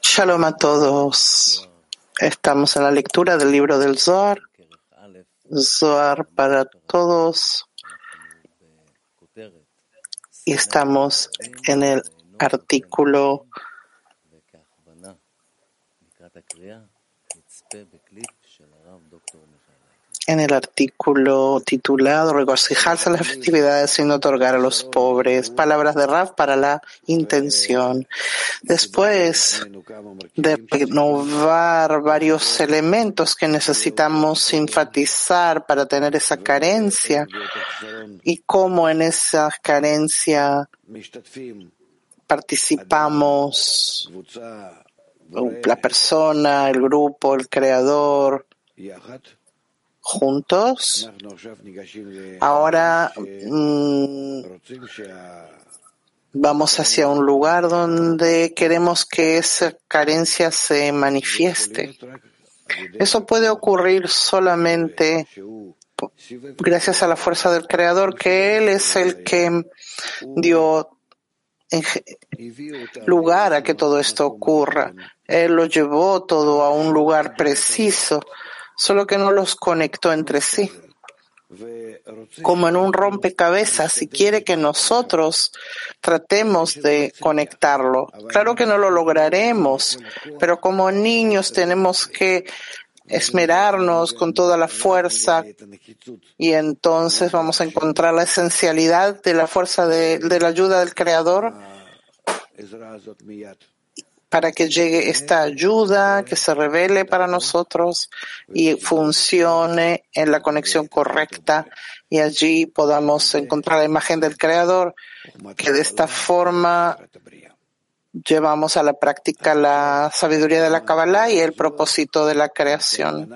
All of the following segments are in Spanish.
Shalom a todos. Estamos en la lectura del libro del Zohar. Zohar para todos. Y estamos en el artículo en el artículo titulado Regocijarse en las festividades sin otorgar a los pobres. Palabras de Raf para la intención. Después de renovar varios elementos que necesitamos enfatizar para tener esa carencia y cómo en esa carencia participamos la persona, el grupo, el creador, juntos. Ahora mm, vamos hacia un lugar donde queremos que esa carencia se manifieste. Eso puede ocurrir solamente gracias a la fuerza del Creador, que Él es el que dio lugar a que todo esto ocurra. Él lo llevó todo a un lugar preciso solo que no los conectó entre sí. Como en un rompecabezas y quiere que nosotros tratemos de conectarlo. Claro que no lo lograremos, pero como niños tenemos que esmerarnos con toda la fuerza y entonces vamos a encontrar la esencialidad de la fuerza de, de la ayuda del Creador para que llegue esta ayuda, que se revele para nosotros y funcione en la conexión correcta y allí podamos encontrar la imagen del Creador, que de esta forma llevamos a la práctica la sabiduría de la Kabbalah y el propósito de la creación.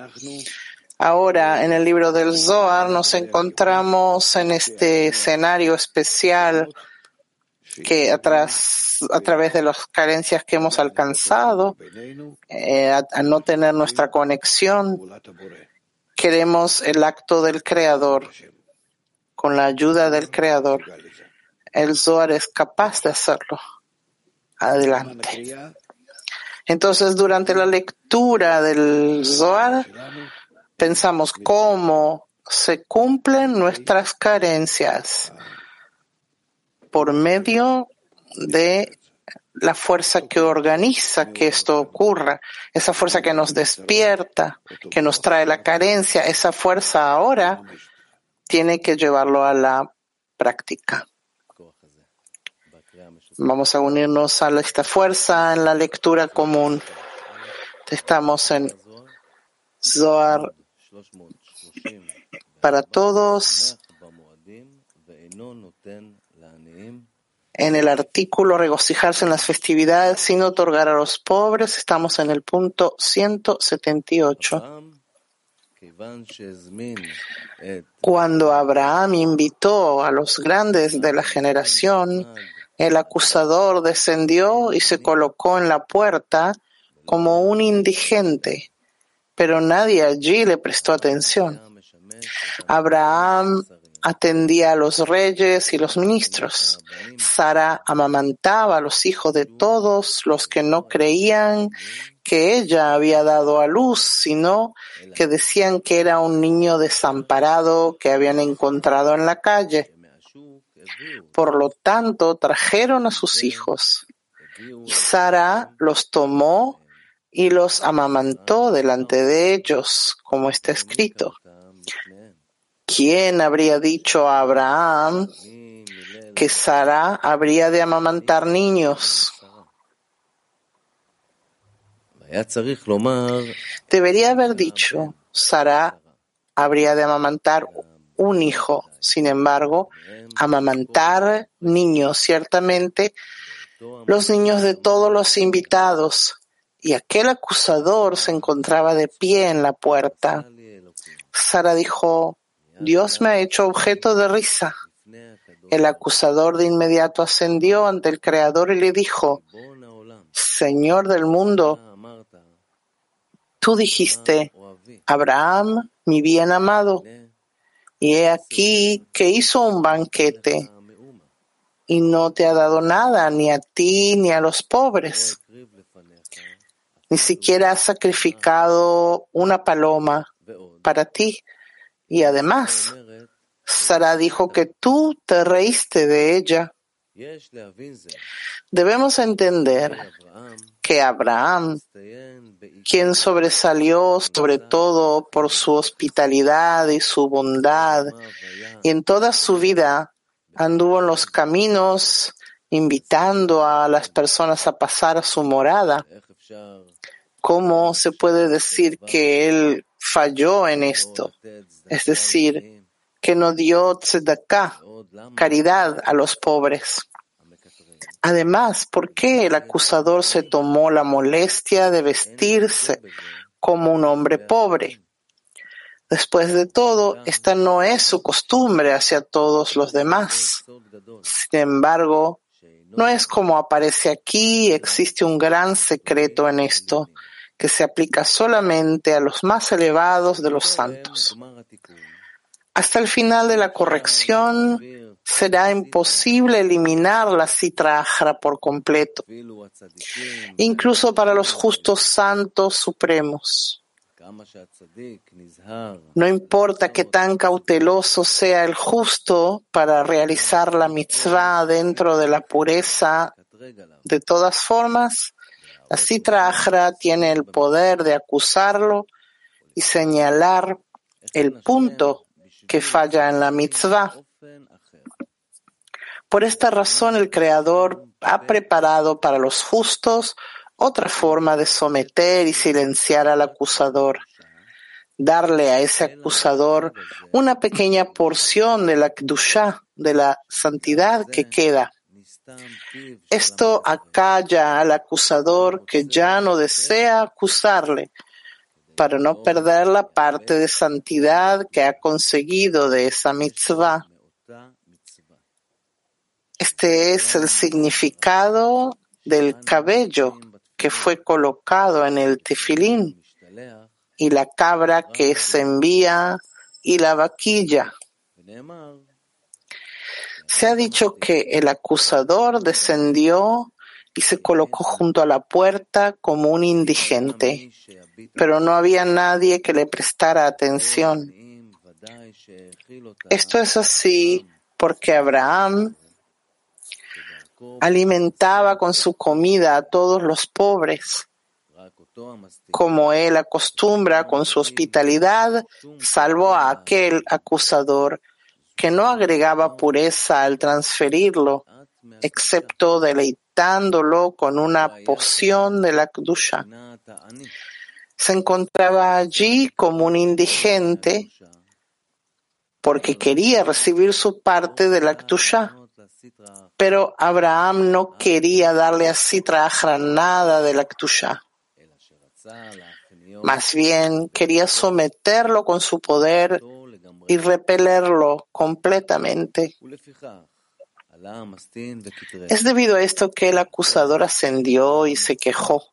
Ahora, en el libro del Zohar nos encontramos en este escenario especial que atrás, a través de las carencias que hemos alcanzado, eh, a, no tener nuestra conexión, queremos el acto del Creador, con la ayuda del Creador. El Zohar es capaz de hacerlo. Adelante. Entonces, durante la lectura del Zohar, pensamos cómo se cumplen nuestras carencias por medio de la fuerza que organiza que esto ocurra, esa fuerza que nos despierta, que nos trae la carencia, esa fuerza ahora tiene que llevarlo a la práctica. Vamos a unirnos a esta fuerza en la lectura común. Estamos en Zohar para todos en el artículo regocijarse en las festividades sin otorgar a los pobres, estamos en el punto 178. Cuando Abraham invitó a los grandes de la generación, el acusador descendió y se colocó en la puerta como un indigente, pero nadie allí le prestó atención. Abraham atendía a los reyes y los ministros. Sara amamantaba a los hijos de todos los que no creían que ella había dado a luz, sino que decían que era un niño desamparado que habían encontrado en la calle. Por lo tanto, trajeron a sus hijos. Y Sara los tomó y los amamantó delante de ellos, como está escrito. ¿Quién habría dicho a Abraham que Sara habría de amamantar niños? Debería haber dicho, Sara habría de amamantar un hijo. Sin embargo, amamantar niños, ciertamente, los niños de todos los invitados. Y aquel acusador se encontraba de pie en la puerta. Sara dijo, Dios me ha hecho objeto de risa. El acusador de inmediato ascendió ante el Creador y le dijo, Señor del mundo, tú dijiste, Abraham, mi bien amado, y he aquí que hizo un banquete. y no te ha dado nada, ni a ti ni a los pobres. Ni siquiera ha sacrificado una paloma para ti. Y además, Sara dijo que tú te reíste de ella. Debemos entender que Abraham, quien sobresalió sobre todo por su hospitalidad y su bondad, y en toda su vida anduvo en los caminos invitando a las personas a pasar a su morada. ¿Cómo se puede decir que él falló en esto? Es decir, que no dio tzedakah, caridad a los pobres. Además, ¿por qué el acusador se tomó la molestia de vestirse como un hombre pobre? Después de todo, esta no es su costumbre hacia todos los demás. Sin embargo, no es como aparece aquí, existe un gran secreto en esto, que se aplica solamente a los más elevados de los santos. Hasta el final de la corrección, será imposible eliminar la citra por completo, incluso para los justos santos supremos. No importa que tan cauteloso sea el justo para realizar la mitzvah dentro de la pureza, de todas formas, la citra tiene el poder de acusarlo y señalar el punto que falla en la mitzvah por esta razón el Creador ha preparado para los justos otra forma de someter y silenciar al acusador, darle a ese acusador una pequeña porción de la kdusha, de la santidad que queda. Esto acalla al acusador que ya no desea acusarle, para no perder la parte de santidad que ha conseguido de esa mitzvah. Este es el significado del cabello que fue colocado en el tefilín y la cabra que se envía y la vaquilla. Se ha dicho que el acusador descendió y se colocó junto a la puerta como un indigente, pero no había nadie que le prestara atención. Esto es así porque Abraham alimentaba con su comida a todos los pobres. Como él acostumbra con su hospitalidad, salvó a aquel acusador que no agregaba pureza al transferirlo, excepto deleitándolo con una poción de la Kdusha. Se encontraba allí como un indigente porque quería recibir su parte de la Kdusha pero Abraham no quería darle a Sitra nada de la Ktusha. Más bien quería someterlo con su poder y repelerlo completamente. Es debido a esto que el acusador ascendió y se quejó.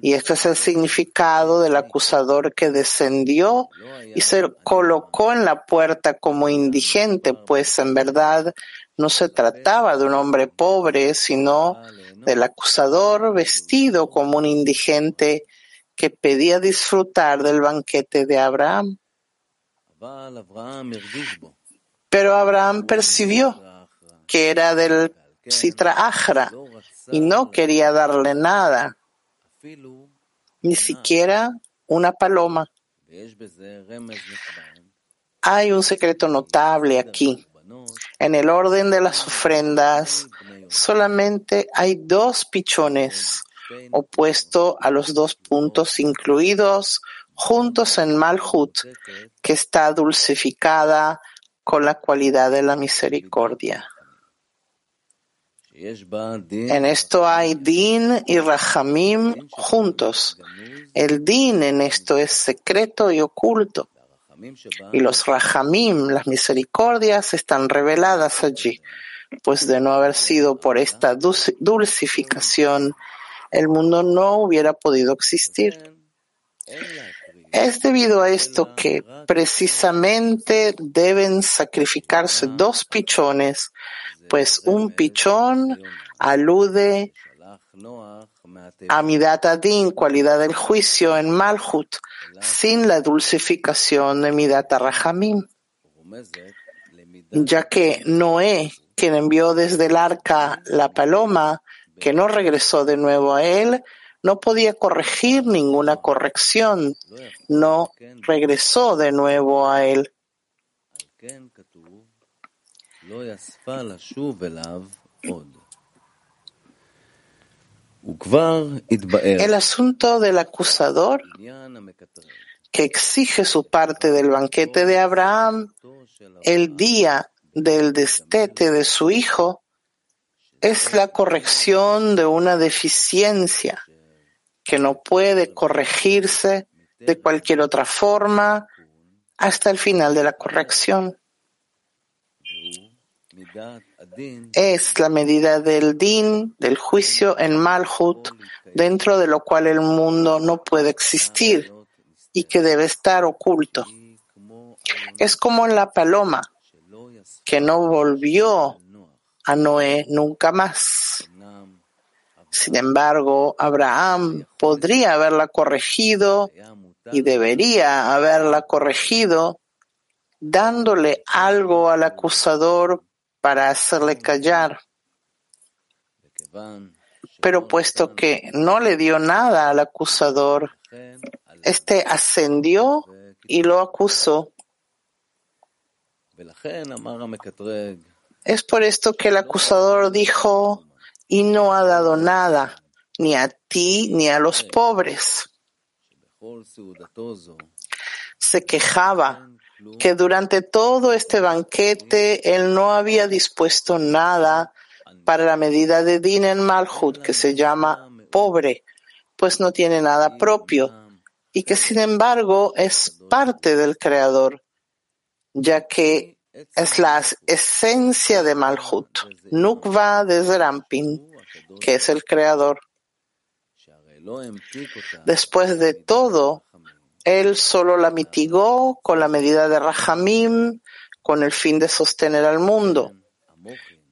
Y este es el significado del acusador que descendió y se colocó en la puerta como indigente, pues en verdad no se trataba de un hombre pobre, sino del acusador vestido como un indigente que pedía disfrutar del banquete de Abraham. Pero Abraham percibió que era del Sitra Ahra y no quería darle nada, ni siquiera una paloma. Hay un secreto notable aquí. En el orden de las ofrendas, solamente hay dos pichones, opuesto a los dos puntos incluidos juntos en Malhut, que está dulcificada con la cualidad de la misericordia. En esto hay Din y Rahamim juntos. El Din en esto es secreto y oculto. Y los Rahamim, las misericordias, están reveladas allí, pues de no haber sido por esta dulcificación, el mundo no hubiera podido existir. Es debido a esto que precisamente deben sacrificarse dos pichones, pues un pichón alude a Midat Adin, cualidad del juicio en Malhut, sin la dulcificación de Midat Rahamim, ya que Noé, quien envió desde el arca la paloma, que no regresó de nuevo a él, no podía corregir ninguna corrección, no regresó de nuevo a él. El asunto del acusador que exige su parte del banquete de Abraham el día del destete de su hijo es la corrección de una deficiencia que no puede corregirse de cualquier otra forma hasta el final de la corrección. Es la medida del din, del juicio en Malhut, dentro de lo cual el mundo no puede existir y que debe estar oculto. Es como la paloma, que no volvió a Noé nunca más. Sin embargo, Abraham podría haberla corregido y debería haberla corregido dándole algo al acusador para hacerle callar. Pero puesto que no le dio nada al acusador, este ascendió y lo acusó. Es por esto que el acusador dijo, y no ha dado nada, ni a ti ni a los pobres. Se quejaba que durante todo este banquete él no había dispuesto nada para la medida de Din en Malhut, que se llama pobre, pues no tiene nada propio, y que sin embargo es parte del Creador, ya que es la esencia de Malhut, Nukva de Zerampin, que es el creador. Después de todo, él solo la mitigó con la medida de Rahamim, con el fin de sostener al mundo.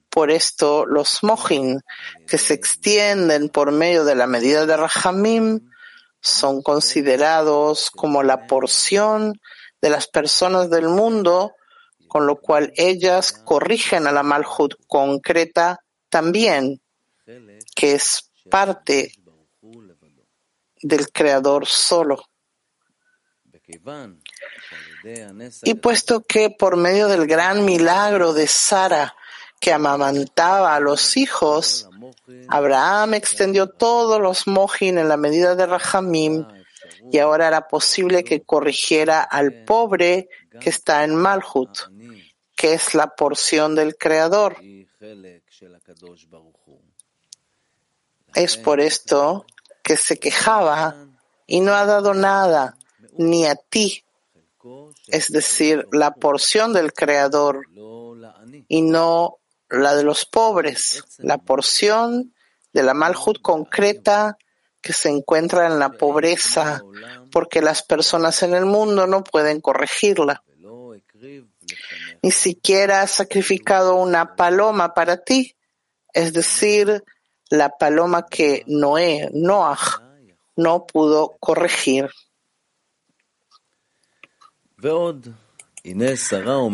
Por esto, los mojin que se extienden por medio de la medida de Rahamim son considerados como la porción de las personas del mundo con lo cual ellas corrigen a la Malhut concreta también, que es parte del Creador solo. Y puesto que por medio del gran milagro de Sara, que amamantaba a los hijos, Abraham extendió todos los mojin en la medida de Rahamim, y ahora era posible que corrigiera al pobre que está en Malhut, que es la porción del Creador. Es por esto que se quejaba y no ha dado nada, ni a ti, es decir, la porción del Creador y no la de los pobres, la porción de la Malhut concreta que se encuentra en la pobreza, porque las personas en el mundo no pueden corregirla. Ni siquiera ha sacrificado una paloma para ti, es decir, la paloma que Noé, Noah, no pudo corregir.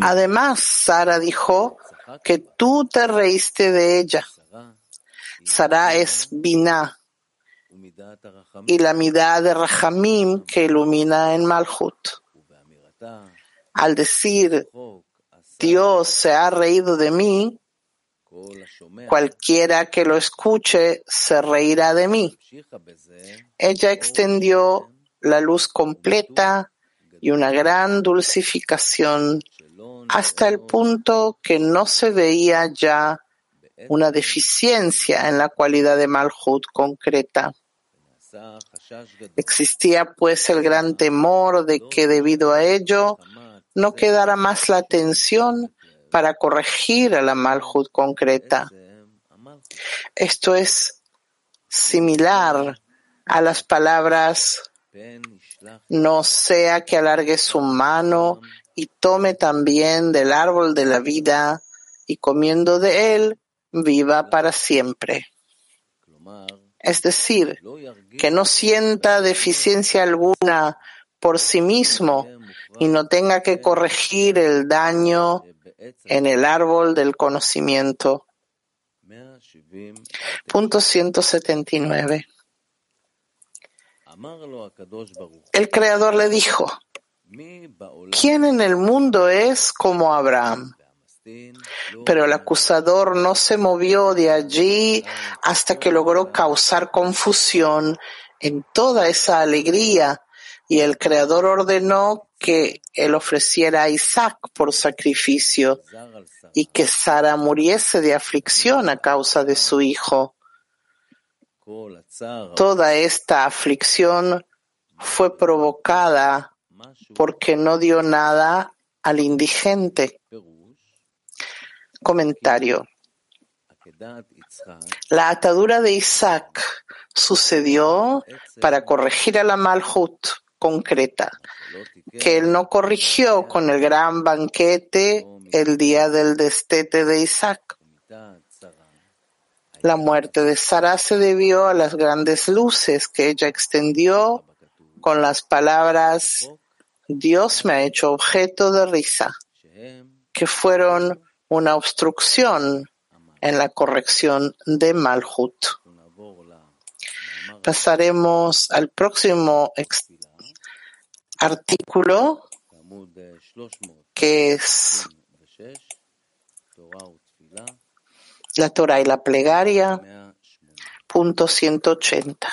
Además, Sara dijo que tú te reíste de ella. Sara es Binah, y la mirada de Rahamim que ilumina en Malhut. Al decir, Dios se ha reído de mí, cualquiera que lo escuche se reirá de mí. Ella extendió la luz completa y una gran dulcificación hasta el punto que no se veía ya una deficiencia en la cualidad de Malhut concreta. Existía pues el gran temor de que debido a ello no quedara más la atención para corregir a la Malhut concreta. Esto es similar a las palabras no sea que alargue su mano y tome también del árbol de la vida y comiendo de él viva para siempre. Es decir, que no sienta deficiencia alguna por sí mismo y no tenga que corregir el daño en el árbol del conocimiento. Punto 179. El Creador le dijo, ¿quién en el mundo es como Abraham? Pero el acusador no se movió de allí hasta que logró causar confusión en toda esa alegría y el Creador ordenó que él ofreciera a Isaac por sacrificio y que Sara muriese de aflicción a causa de su hijo. Toda esta aflicción fue provocada porque no dio nada al indigente. Comentario. La atadura de Isaac sucedió para corregir a la Malhut concreta, que él no corrigió con el gran banquete el día del destete de Isaac. La muerte de Sara se debió a las grandes luces que ella extendió con las palabras Dios me ha hecho objeto de risa, que fueron una obstrucción en la corrección de Malhut. Pasaremos al próximo artículo que es la Torah y la plegaria, punto 180.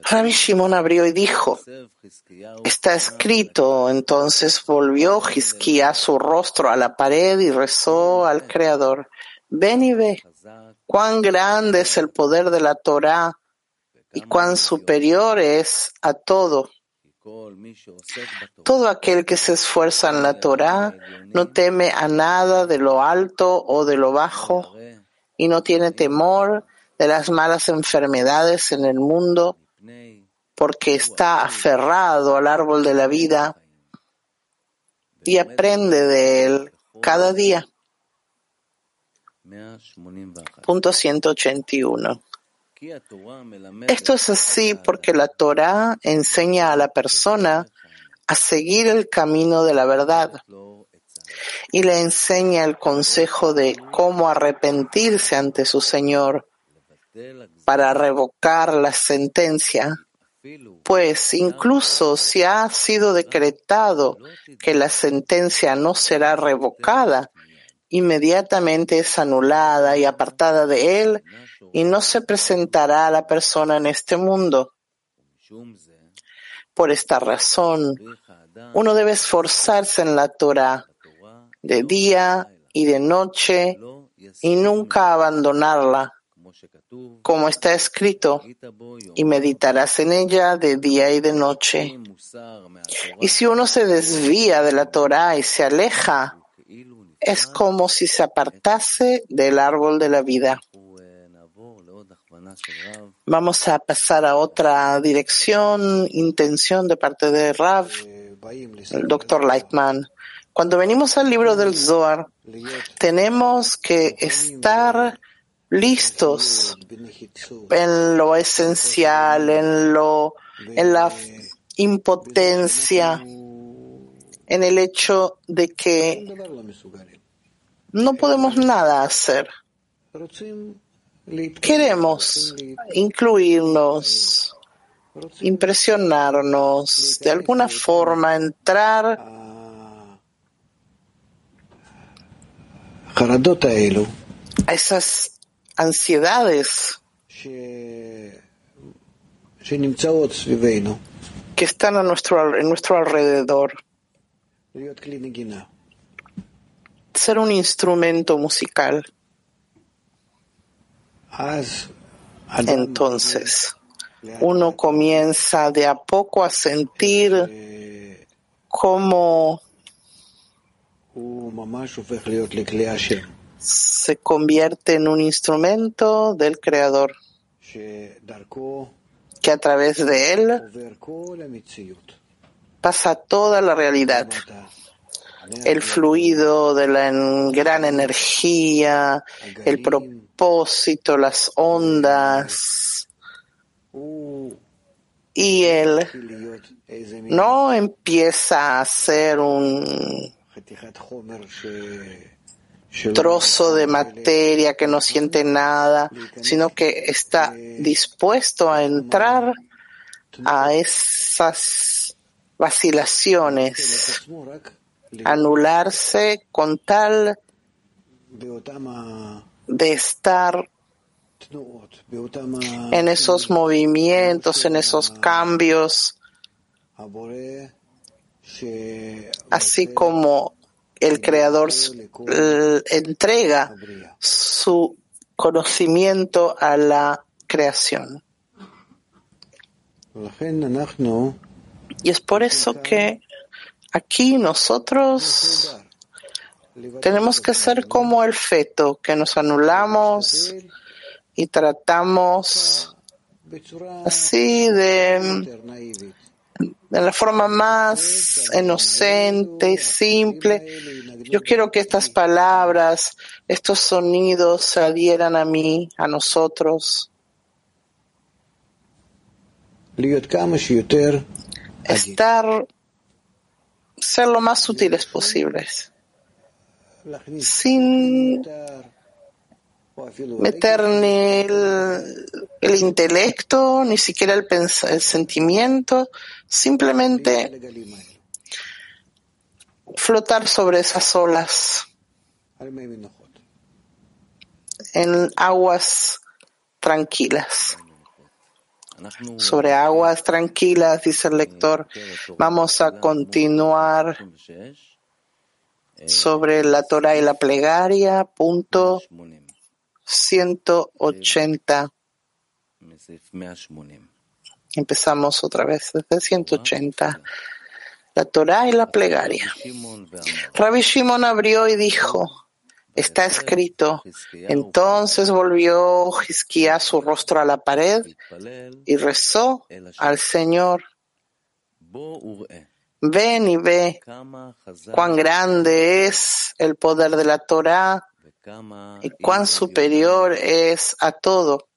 Rabbi Shimon abrió y dijo, está escrito, entonces volvió Hizquía su rostro a la pared y rezó al Creador, ven y ve cuán grande es el poder de la Torah y cuán superior es a todo. Todo aquel que se esfuerza en la Torah no teme a nada de lo alto o de lo bajo y no tiene temor de las malas enfermedades en el mundo porque está aferrado al árbol de la vida y aprende de él cada día. Punto 181. Esto es así porque la Torah enseña a la persona a seguir el camino de la verdad y le enseña el consejo de cómo arrepentirse ante su Señor para revocar la sentencia, pues incluso si ha sido decretado que la sentencia no será revocada, inmediatamente es anulada y apartada de él y no se presentará a la persona en este mundo. Por esta razón, uno debe esforzarse en la Torah de día y de noche y nunca abandonarla, como está escrito, y meditarás en ella de día y de noche. Y si uno se desvía de la Torah y se aleja, es como si se apartase del árbol de la vida. Vamos a pasar a otra dirección, intención de parte de Rav, el doctor Lightman. Cuando venimos al libro del Zohar, tenemos que estar listos en lo esencial, en lo, en la impotencia, en el hecho de que no podemos nada hacer. Queremos incluirnos, impresionarnos, de alguna forma entrar a esas ansiedades que están a nuestro, en nuestro alrededor. Ser un instrumento musical. Entonces, uno comienza de a poco a sentir cómo se convierte en un instrumento del Creador. que a través de él pasa toda la realidad, el fluido de la gran energía, el propósito, las ondas. Y él no empieza a ser un trozo de materia que no siente nada, sino que está dispuesto a entrar a esas vacilaciones, anularse con tal de estar en esos movimientos, en esos cambios, así como el Creador entrega su conocimiento a la creación. Y es por eso que aquí nosotros tenemos que ser como el feto, que nos anulamos y tratamos así de de la forma más inocente, simple. Yo quiero que estas palabras, estos sonidos se adhieran a mí, a nosotros. Estar, ser lo más sutiles posibles, sin meter ni el, intelecto, ni siquiera el, el sentimiento, simplemente flotar sobre esas olas en aguas tranquilas. Sobre aguas tranquilas, dice el lector, vamos a continuar sobre la Torah y la plegaria, punto 180. Empezamos otra vez desde 180. La Torah y la plegaria. Rabbi Shimon abrió y dijo, está escrito. Entonces volvió Hizquía su rostro a la pared y rezó al Señor. Ven y ve cuán grande es el poder de la Torah y cuán superior es a todo.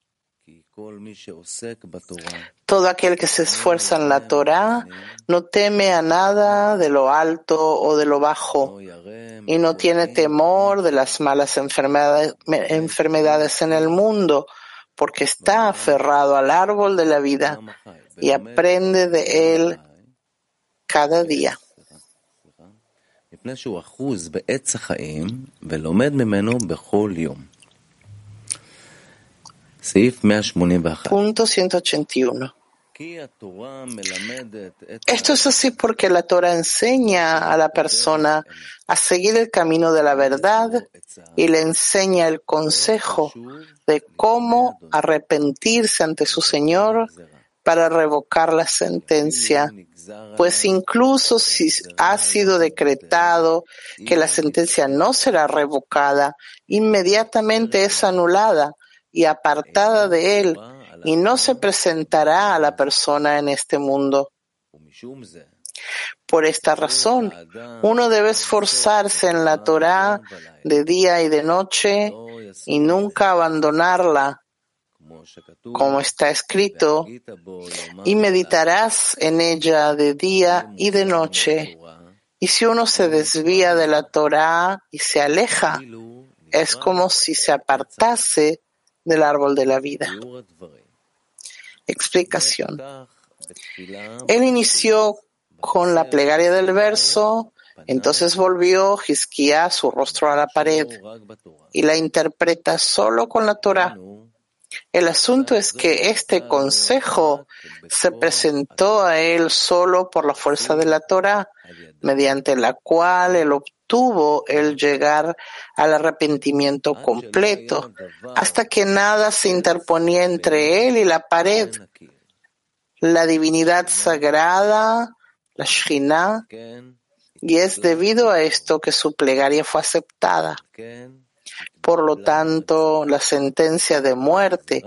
Todo aquel que se esfuerza en la Torah no teme a nada de lo alto o de lo bajo y no tiene temor de las malas enfermedades, enfermedades en el mundo porque está aferrado al árbol de la vida y aprende de él cada día. Punto 181. Esto es así porque la Torah enseña a la persona a seguir el camino de la verdad y le enseña el consejo de cómo arrepentirse ante su Señor para revocar la sentencia. Pues incluso si ha sido decretado que la sentencia no será revocada, inmediatamente es anulada y apartada de él y no se presentará a la persona en este mundo. Por esta razón, uno debe esforzarse en la Torah de día y de noche y nunca abandonarla. Como está escrito, y meditarás en ella de día y de noche. Y si uno se desvía de la Torah y se aleja, es como si se apartase del árbol de la vida. Explicación. Él inició con la plegaria del verso, entonces volvió Hizquía su rostro a la pared y la interpreta solo con la Torah el asunto es que este consejo se presentó a él solo por la fuerza de la Torah, mediante la cual él obtuvo el llegar al arrepentimiento completo, hasta que nada se interponía entre él y la pared. La divinidad sagrada, la Shina, y es debido a esto que su plegaria fue aceptada. Por lo tanto, la sentencia de muerte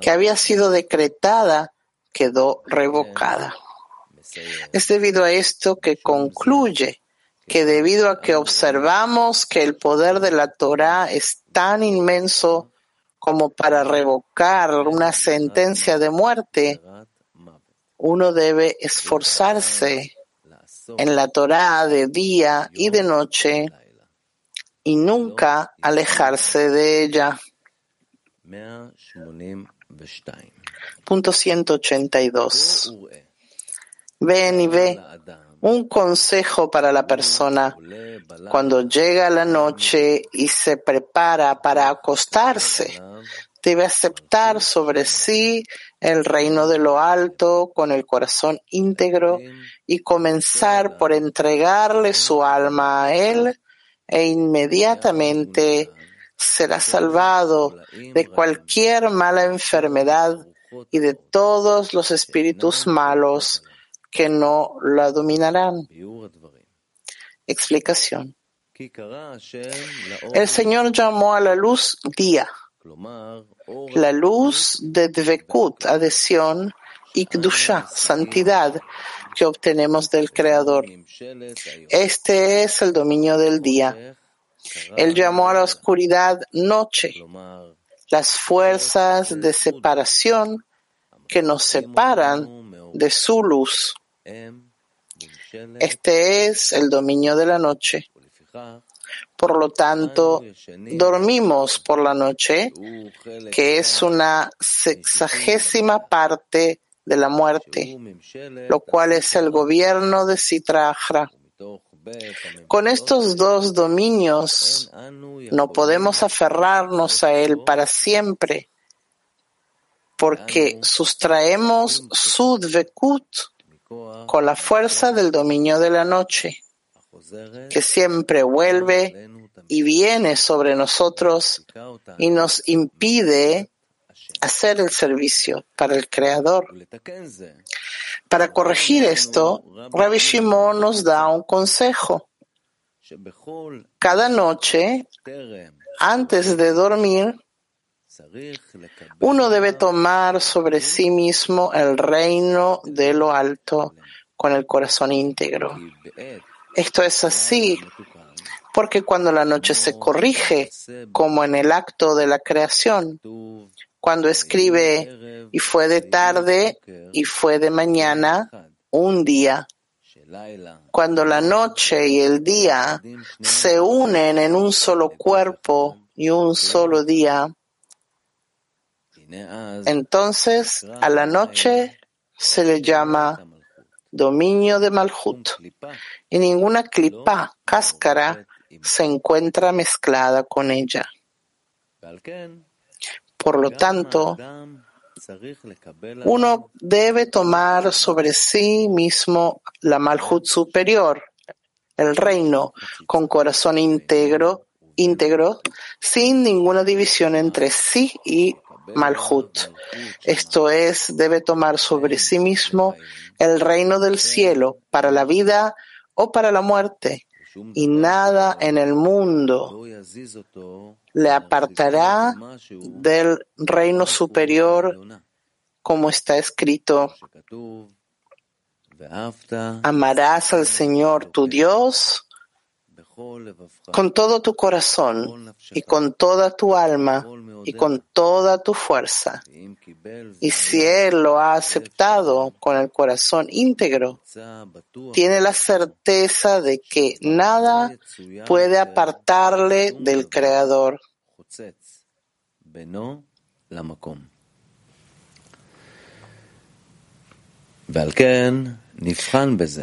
que había sido decretada quedó revocada. Es debido a esto que concluye que debido a que observamos que el poder de la Torah es tan inmenso como para revocar una sentencia de muerte, uno debe esforzarse en la Torah de día y de noche y nunca alejarse de ella. Punto 182. Ven y ve un consejo para la persona cuando llega la noche y se prepara para acostarse. Debe aceptar sobre sí el reino de lo alto con el corazón íntegro y comenzar por entregarle su alma a él e inmediatamente será salvado de cualquier mala enfermedad y de todos los espíritus malos que no la dominarán. Explicación. El Señor llamó a la luz día, la luz de Dvekut, adhesión, y santidad, que obtenemos del Creador. Este es el dominio del día. Él llamó a la oscuridad noche, las fuerzas de separación que nos separan de su luz. Este es el dominio de la noche. Por lo tanto, dormimos por la noche, que es una sexagésima parte de la muerte, lo cual es el gobierno de Sitra Con estos dos dominios no podemos aferrarnos a él para siempre, porque sustraemos su dvekut con la fuerza del dominio de la noche, que siempre vuelve y viene sobre nosotros y nos impide hacer el servicio para el Creador. Para corregir esto, Rabbi Shimon nos da un consejo. Cada noche, antes de dormir, uno debe tomar sobre sí mismo el reino de lo alto con el corazón íntegro. Esto es así porque cuando la noche se corrige, como en el acto de la creación, cuando escribe y fue de tarde y fue de mañana, un día, cuando la noche y el día se unen en un solo cuerpo y un solo día, entonces, a la noche se le llama dominio de Malhut y ninguna clipa, cáscara, se encuentra mezclada con ella. Por lo tanto, uno debe tomar sobre sí mismo la Malhut superior, el reino, con corazón íntegro, íntegro, sin ninguna división entre sí y Malhut. Esto es, debe tomar sobre sí mismo el reino del cielo para la vida o para la muerte, y nada en el mundo le apartará del reino superior, como está escrito. Amarás al Señor tu Dios con todo tu corazón y con toda tu alma y con toda tu fuerza. Y si Él lo ha aceptado con el corazón íntegro, tiene la certeza de que nada puede apartarle del Creador.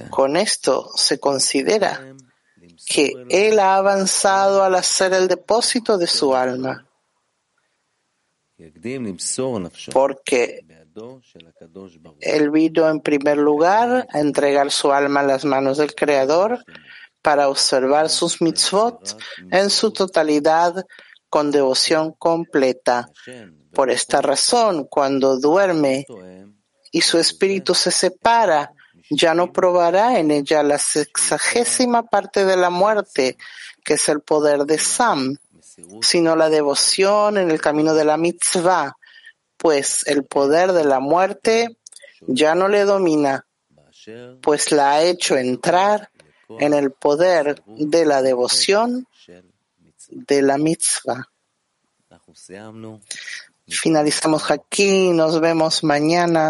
Con esto se considera que él ha avanzado al hacer el depósito de su alma, porque él vino en primer lugar a entregar su alma a las manos del Creador para observar sus mitzvot en su totalidad con devoción completa. Por esta razón, cuando duerme y su espíritu se separa ya no probará en ella la sexagésima parte de la muerte, que es el poder de Sam, sino la devoción en el camino de la mitzvah, pues el poder de la muerte ya no le domina, pues la ha hecho entrar en el poder de la devoción de la mitzvah. Finalizamos aquí, nos vemos mañana.